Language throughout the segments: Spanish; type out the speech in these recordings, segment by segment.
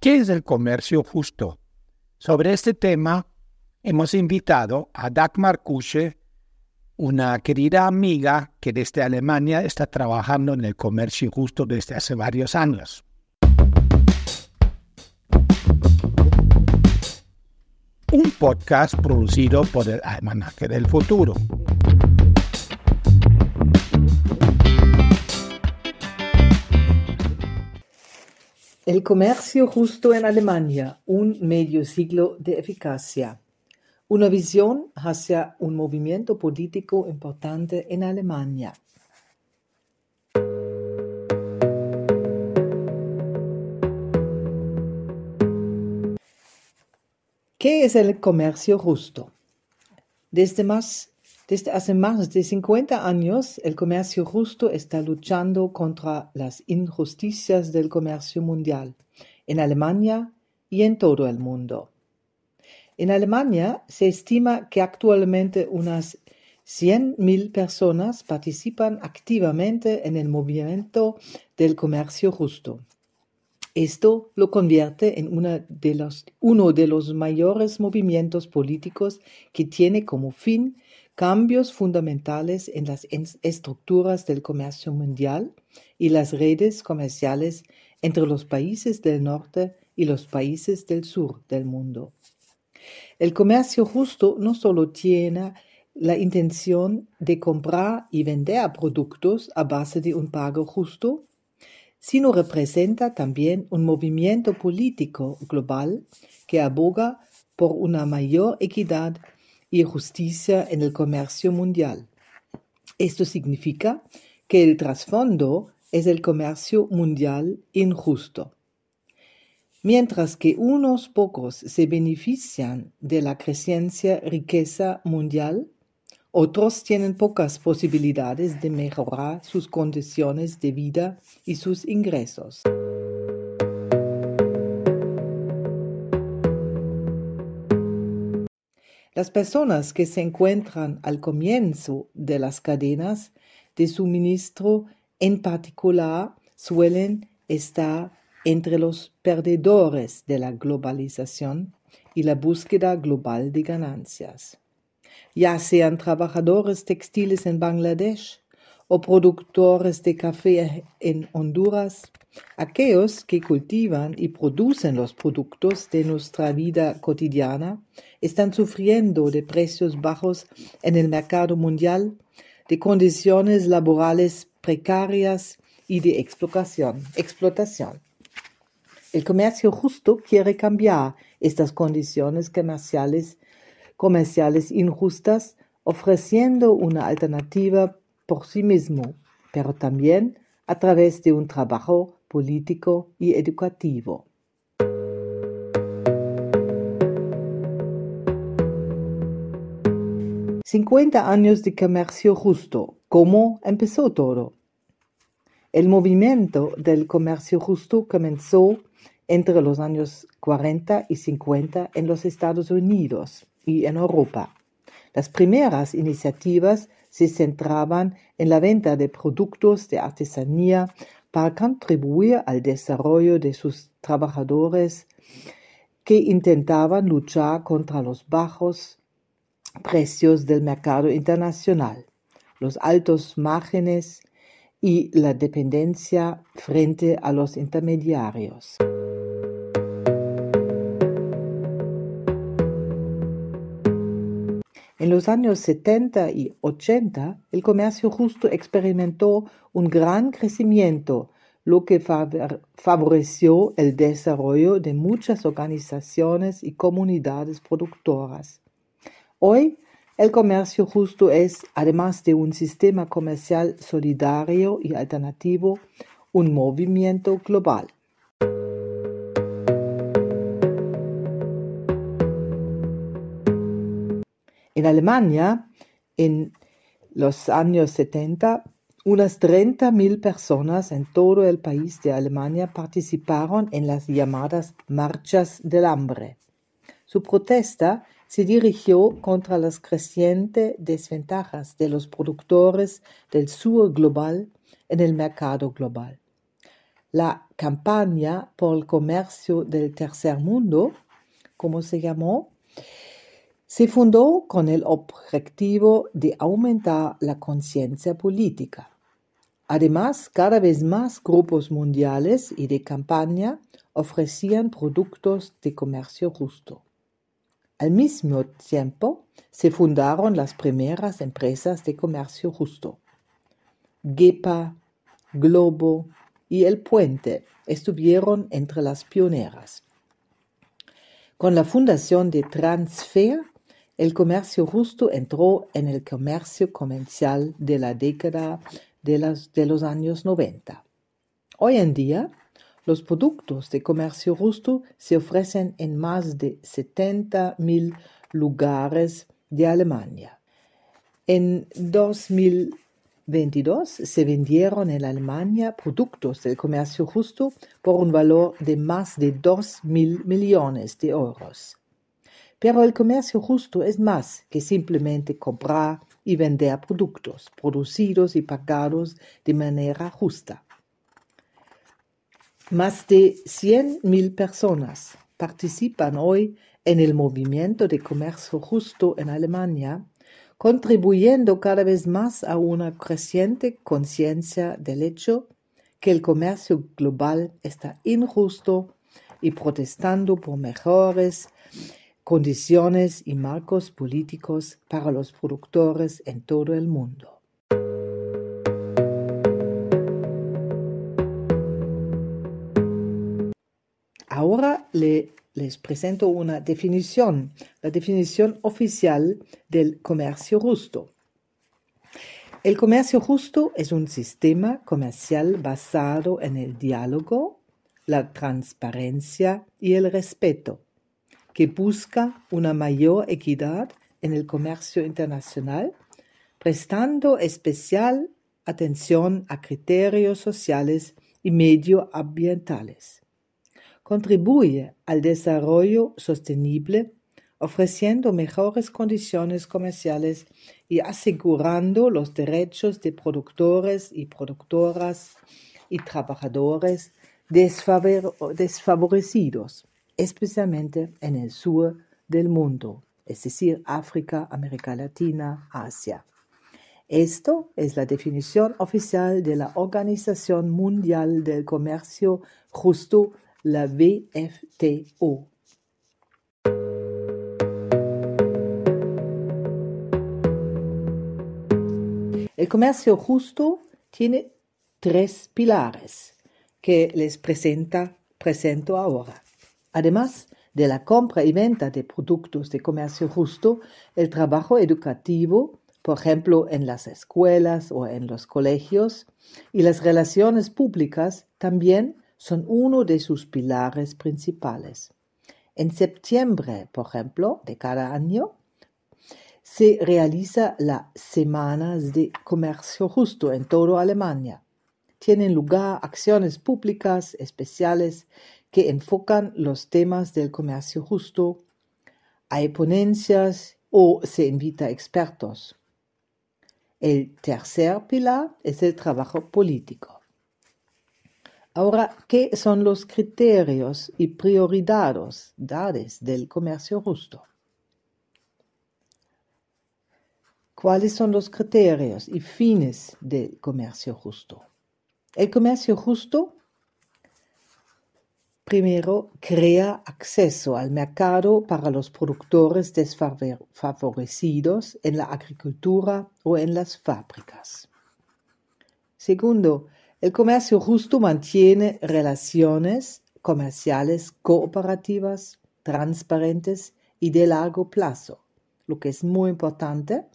¿Qué es el comercio justo? Sobre este tema hemos invitado a Dagmar Kusche, una querida amiga que desde Alemania está trabajando en el comercio justo desde hace varios años. Un podcast producido por el Almanaque del Futuro. El comercio justo en Alemania, un medio siglo de eficacia. Una visión hacia un movimiento político importante en Alemania. ¿Qué es el comercio justo? Desde, más, desde hace más de 50 años, el comercio justo está luchando contra las injusticias del comercio mundial, en Alemania y en todo el mundo. En Alemania se estima que actualmente unas 100.000 personas participan activamente en el movimiento del comercio justo. Esto lo convierte en uno de los mayores movimientos políticos que tiene como fin cambios fundamentales en las estructuras del comercio mundial y las redes comerciales entre los países del norte y los países del sur del mundo. El comercio justo no solo tiene la intención de comprar y vender productos a base de un pago justo, sino representa también un movimiento político global que aboga por una mayor equidad y justicia en el comercio mundial. Esto significa que el trasfondo es el comercio mundial injusto. Mientras que unos pocos se benefician de la creciente riqueza mundial, otros tienen pocas posibilidades de mejorar sus condiciones de vida y sus ingresos. Las personas que se encuentran al comienzo de las cadenas de suministro en particular suelen estar entre los perdedores de la globalización y la búsqueda global de ganancias, ya sean trabajadores textiles en Bangladesh o productores de café en Honduras, aquellos que cultivan y producen los productos de nuestra vida cotidiana están sufriendo de precios bajos en el mercado mundial, de condiciones laborales precarias y de explotación. El comercio justo quiere cambiar estas condiciones comerciales, comerciales injustas, ofreciendo una alternativa por sí mismo, pero también a través de un trabajo político y educativo. Cincuenta años de comercio justo. ¿Cómo empezó todo? El movimiento del comercio justo comenzó entre los años 40 y 50 en los Estados Unidos y en Europa. Las primeras iniciativas se centraban en la venta de productos de artesanía para contribuir al desarrollo de sus trabajadores que intentaban luchar contra los bajos precios del mercado internacional, los altos márgenes y la dependencia frente a los intermediarios. En los años 70 y 80, el comercio justo experimentó un gran crecimiento, lo que favoreció el desarrollo de muchas organizaciones y comunidades productoras. Hoy, el comercio justo es, además de un sistema comercial solidario y alternativo, un movimiento global. En Alemania, en los años 70, unas 30.000 personas en todo el país de Alemania participaron en las llamadas marchas del hambre. Su protesta se dirigió contra las crecientes desventajas de los productores del sur global en el mercado global. La campaña por el comercio del tercer mundo, como se llamó, se fundó con el objetivo de aumentar la conciencia política. Además, cada vez más grupos mundiales y de campaña ofrecían productos de comercio justo. Al mismo tiempo, se fundaron las primeras empresas de comercio justo. GEPA, Globo y El Puente estuvieron entre las pioneras. Con la fundación de Transfer, el comercio justo entró en el comercio comercial de la década de, los años 90. Hoy en día, los productos de comercio justo se ofrecen en más de 70.000 lugares de Alemania. En 2022 se vendieron en Alemania productos del comercio justo por un valor de más de 2.000 millones de euros. Pero el comercio justo es más que simplemente comprar y vender productos producidos y pagados de manera justa. Más de 100.000 personas participan hoy en el movimiento de comercio justo en Alemania, contribuyendo cada vez más a una creciente conciencia del hecho que el comercio global está injusto y protestando por mejores condiciones y marcos políticos para los productores en todo el mundo. Ahora les presento una definición, la definición oficial del comercio justo. El comercio justo es un sistema comercial basado en el diálogo, la transparencia y el respeto que busca una mayor equidad en el comercio internacional, prestando especial atención a criterios sociales y medioambientales. Contribuye al desarrollo sostenible, ofreciendo mejores condiciones comerciales y asegurando los derechos de productores y productoras y trabajadores desfavorecidos especialmente en el sur del mundo, es decir, África, América Latina, Asia. Esto es la definición oficial de la Organización Mundial del Comercio Justo, la WFTO. El comercio justo tiene tres pilares que les presenta, presento ahora. Además de la compra y venta de productos de comercio justo, el trabajo educativo, por ejemplo, en las escuelas o en los colegios, y las relaciones públicas también son uno de sus pilares principales. En septiembre, por ejemplo, de cada año, se realiza la Semanas de Comercio Justo en toda Alemania. Tienen lugar acciones públicas especiales que enfocan los temas del comercio justo, hay ponencias o se invita a expertos. El tercer pilar es el trabajo político. Ahora, ¿qué son los criterios y prioridades del comercio justo? ¿Cuáles son los criterios y fines del comercio justo? El comercio justo Primero, crea acceso al mercado para los productores desfavorecidos en la agricultura o en las fábricas. Segundo, el comercio justo mantiene relaciones comerciales cooperativas, transparentes y de largo plazo, lo que es muy importante,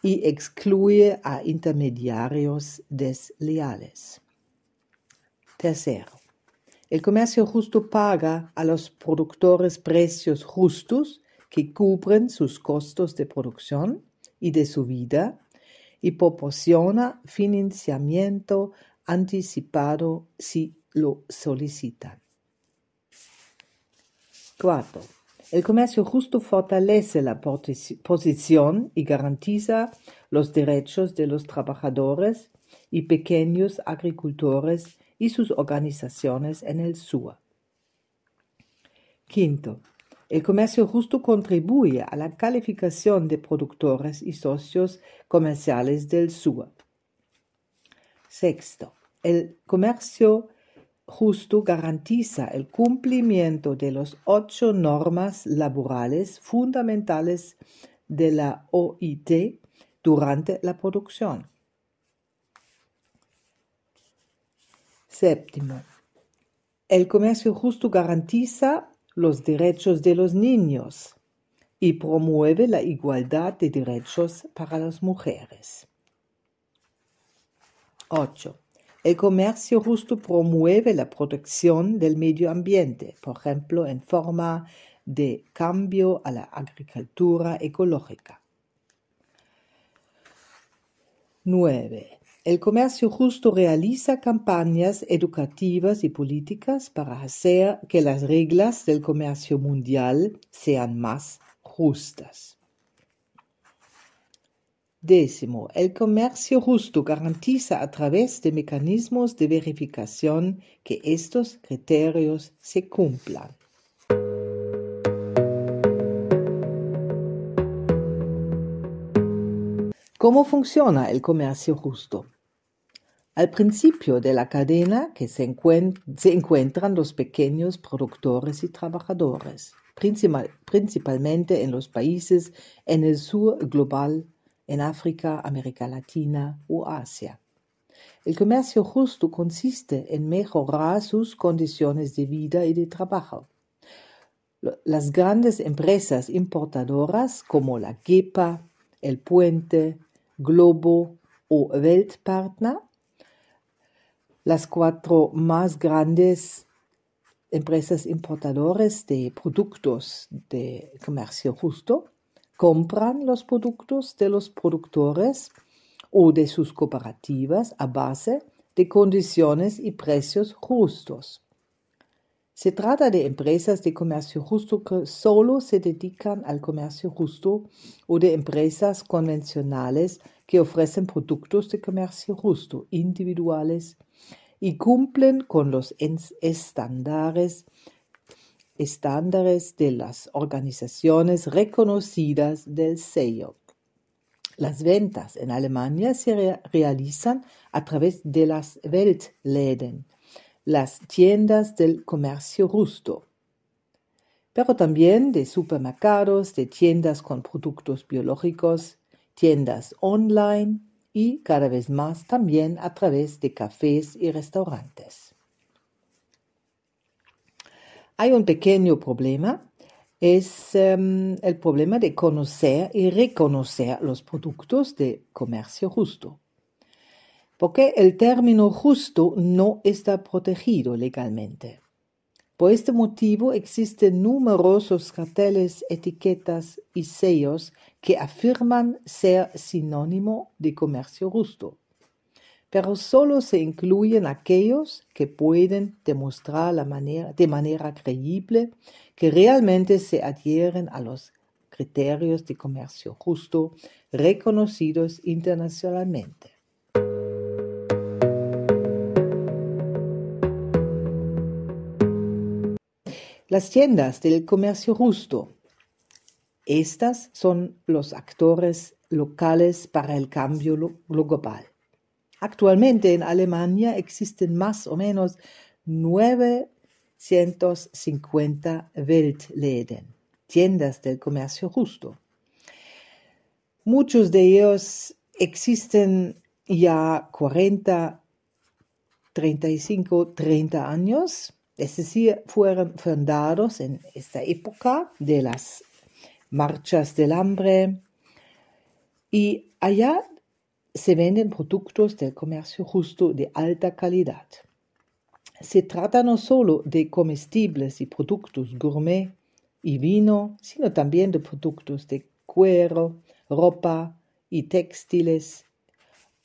y excluye a intermediarios desleales. Tercero, el comercio justo paga a los productores precios justos que cubren sus costos de producción y de su vida y proporciona financiamiento anticipado si lo solicitan. Cuarto, el comercio justo fortalece la posición y garantiza los derechos de los trabajadores y pequeños agricultores y sus organizaciones en el SUA. Quinto, el comercio justo contribuye a la calificación de productores y socios comerciales del SUA. Sexto, el comercio justo garantiza el cumplimiento de las ocho normas laborales fundamentales de la OIT durante la producción. Séptimo, el comercio justo garantiza los derechos de los niños y promueve la igualdad de derechos para las mujeres. 8. El comercio justo promueve la protección del medio ambiente, por ejemplo, en forma de cambio a la agricultura ecológica. 9. El comercio justo realiza campañas educativas y políticas para hacer que las reglas del comercio mundial sean más justas. Décimo, el comercio justo garantiza a través de mecanismos de verificación que estos criterios se cumplan. ¿Cómo funciona el comercio justo? Al principio de la cadena que se, encuentran los pequeños productores y trabajadores, principalmente en los países en el sur global, en África, América Latina o Asia. El comercio justo consiste en mejorar sus condiciones de vida y de trabajo. Las grandes empresas importadoras como la GEPA, El Puente, Globo o Weltpartner, las cuatro más grandes empresas importadoras de productos de comercio justo, compran los productos de los productores o de sus cooperativas a base de condiciones y precios justos. Se trata de empresas de comercio justo que solo se dedican al comercio justo o de empresas convencionales que ofrecen productos de comercio justo individuales y cumplen con los estándares, de las organizaciones reconocidas del sello. Las ventas en Alemania se realizan a través de las Weltläden, las tiendas del comercio justo, pero también de supermercados, de tiendas con productos biológicos, tiendas online y cada vez más también a través de cafés y restaurantes. Hay un pequeño problema, es em, el problema de conocer y reconocer los productos de comercio justo porque el término justo no está protegido legalmente. Por este motivo existen numerosos carteles, etiquetas y sellos que afirman ser sinónimo de comercio justo, pero solo se incluyen aquellos que pueden demostrar de manera creíble que realmente se adhieren a los criterios de comercio justo reconocidos internacionalmente. Las tiendas del comercio justo. Estas son los actores locales para el cambio global. Actualmente en Alemania existen más o menos 950 Weltläden, tiendas del comercio justo. Muchos de ellos existen ya 40, 35, 30 años es decir, fueron fundados en esta época de las marchas del hambre y allá se venden productos del comercio justo de alta calidad. Se trata no solo de comestibles y productos gourmet y vino, sino también de productos de cuero, ropa y textiles,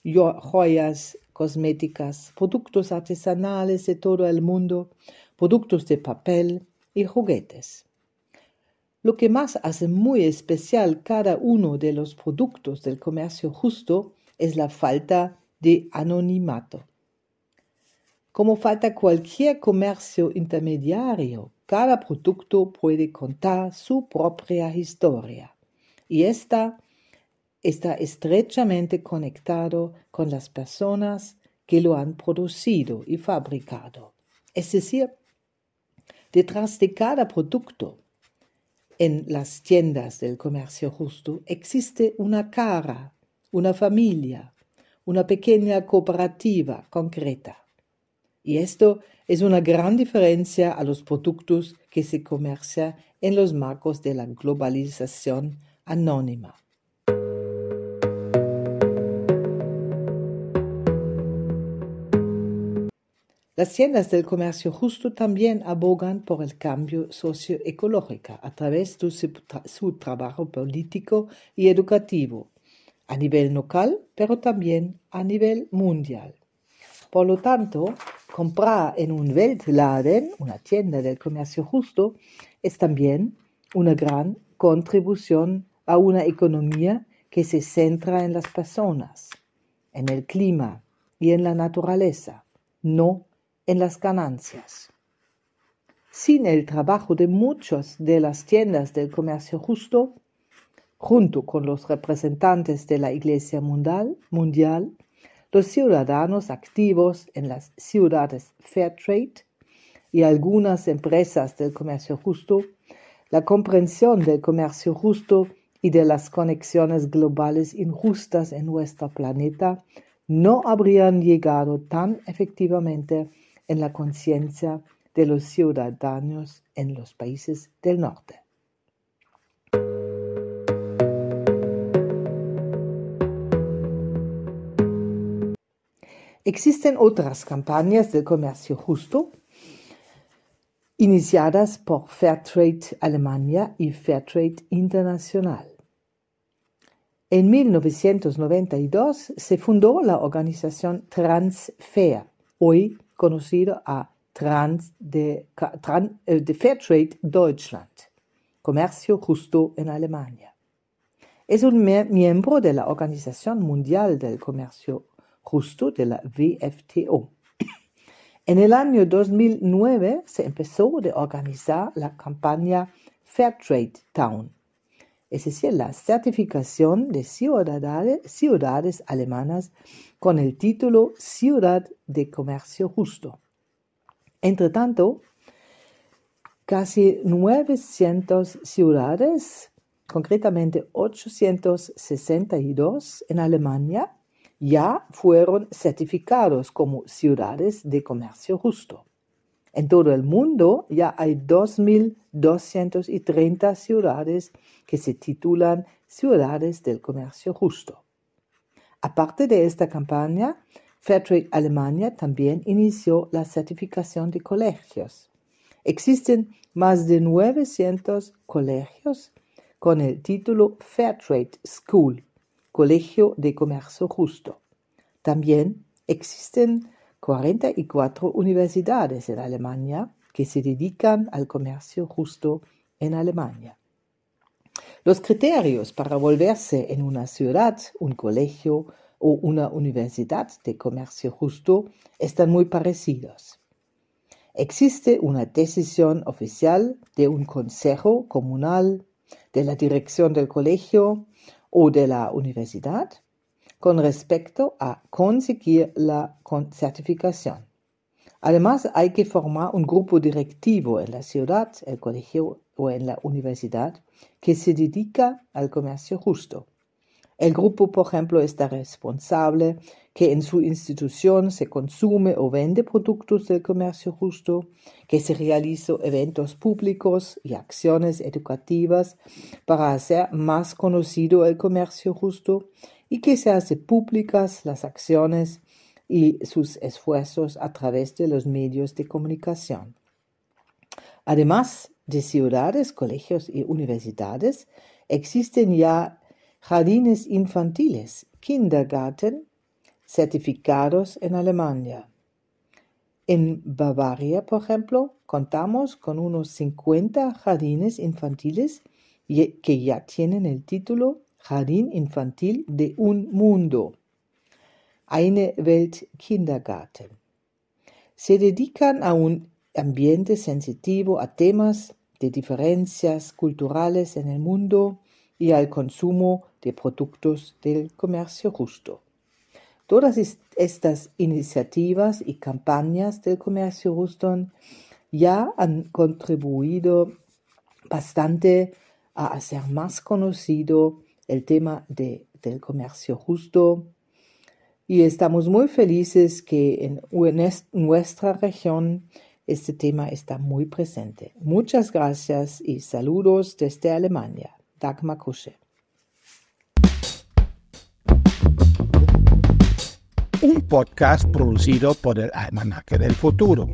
joyas, cosméticas, productos artesanales de todo el mundo, productos de papel y juguetes. Lo que más hace muy especial cada uno de los productos del comercio justo es la falta de anonimato. Como falta cualquier comercio intermediario, cada producto puede contar su propia historia y esta está estrechamente conectado con las personas que lo han producido y fabricado. Es decir, detrás de cada producto en las tiendas del comercio justo existe una cara, una familia, una pequeña cooperativa concreta. Y esto es una gran diferencia a los productos que se comercian en los marcos de la globalización anónima. Las tiendas del comercio justo también abogan por el cambio socioecológico a través de su, trabajo político y educativo, a nivel local, pero también a nivel mundial. Por lo tanto, comprar en un Weltladen, una tienda del comercio justo, es también una gran contribución a una economía que se centra en las personas, en el clima y en la naturaleza, no en las ganancias. Sin el trabajo de muchas de las tiendas del comercio justo, junto con los representantes de la Iglesia mundial, mundial los ciudadanos activos en las ciudades Fairtrade y algunas empresas del comercio justo, la comprensión del comercio justo y de las conexiones globales injustas en nuestro planeta no habrían llegado tan efectivamente en la conciencia de los ciudadanos en los países del norte. Existen otras campañas de comercio justo iniciadas por Fairtrade Alemania y Fairtrade Internacional. En 1992 se fundó la organización Transfair, hoy conocido a Trans eh, de Fairtrade Deutschland, Comercio Justo en Alemania. Es un miembro de la Organización Mundial del Comercio Justo de la VFTO. En el año 2009 se empezó a organizar la campaña Fairtrade Town, es decir, la certificación de ciudades, alemanas con el título Ciudad de Comercio Justo. Entre tanto, casi 900 ciudades, concretamente 862 en Alemania, ya fueron certificados como ciudades de comercio justo. En todo el mundo ya hay 2.230 ciudades que se titulan ciudades del comercio justo. Aparte de esta campaña, Fairtrade Alemania también inició la certificación de colegios. Existen más de 900 colegios con el título Fairtrade School, Colegio de Comercio Justo. También existen 44 universidades en Alemania que se dedican al comercio justo en Alemania. Los criterios para volverse en una ciudad, un colegio o una universidad de comercio justo están muy parecidos. Existe una decisión oficial de un consejo comunal, de la dirección del colegio o de la universidad con respecto a conseguir la certificación. Además, hay que formar un grupo directivo en la ciudad, el colegio o en la universidad que se dedica al comercio justo. El grupo, por ejemplo, está responsable que en su institución se consume o vende productos del comercio justo, que se realicen eventos públicos y acciones educativas para hacer más conocido el comercio justo y que se hace públicas las acciones y sus esfuerzos a través de los medios de comunicación. Además de ciudades, colegios y universidades, existen ya jardines infantiles, Kindergarten, certificados en Alemania. En Bavaria, por ejemplo, contamos con unos 50 jardines infantiles que ya tienen el título Jardín Infantil de un Mundo. Eine Welt Kindergarten. se dedican a un ambiente sensitivo a temas de diferencias culturales en el mundo y al consumo de productos del comercio justo. Todas estas iniciativas y campañas del comercio justo ya han contribuido bastante a hacer más conocido el tema de, del comercio justo y estamos muy felices que en nuestra región este tema está muy presente. Muchas gracias y saludos desde Alemania. Dagmar Kusche. Un podcast producido por el Almanaque del Futuro.